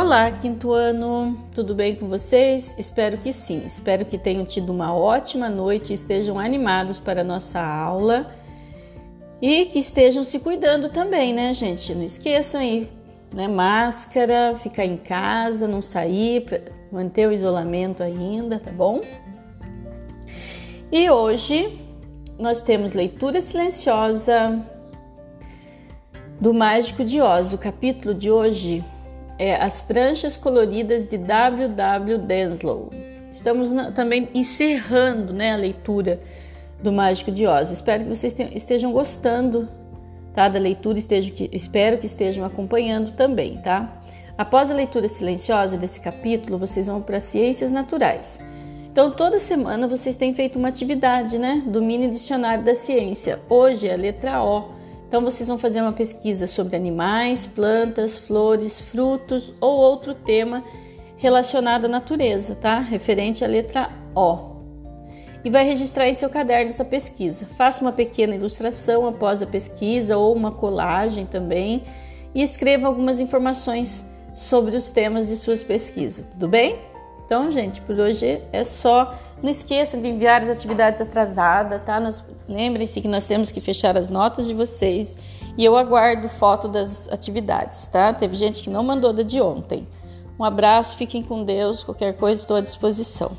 Olá, quinto ano, tudo bem com vocês? Espero que sim. Espero que tenham tido uma ótima noite estejam animados para a nossa aula e que estejam se cuidando também, né, gente? Não esqueçam aí, né? Máscara, ficar em casa, não sair, manter o isolamento ainda, tá bom? E hoje nós temos leitura silenciosa do Mágico de Oz. O capítulo de hoje é As Pranchas Coloridas de W. W. Denslow. Estamos na, também encerrando né, a leitura do Mágico de Oz. Espero que vocês estejam gostando tá, da leitura, estejam, espero que estejam acompanhando também, tá? Após a leitura silenciosa desse capítulo, vocês vão para Ciências Naturais. Então, toda semana vocês têm feito uma atividade, né, do mini dicionário da ciência. Hoje é a letra O. Então, vocês vão fazer uma pesquisa sobre animais, plantas, flores, frutos ou outro tema relacionado à natureza, tá? Referente à letra O. E vai registrar em seu caderno essa pesquisa. Faça uma pequena ilustração após a pesquisa ou uma colagem também e escreva algumas informações sobre os temas de suas pesquisas, tudo bem? Então, gente, por hoje é só. Não esqueçam de enviar as atividades atrasadas, tá? Lembrem-se que nós temos que fechar as notas de vocês e eu aguardo foto das atividades, tá? Teve gente que não mandou da de ontem. Um abraço, fiquem com Deus. Qualquer coisa estou à disposição.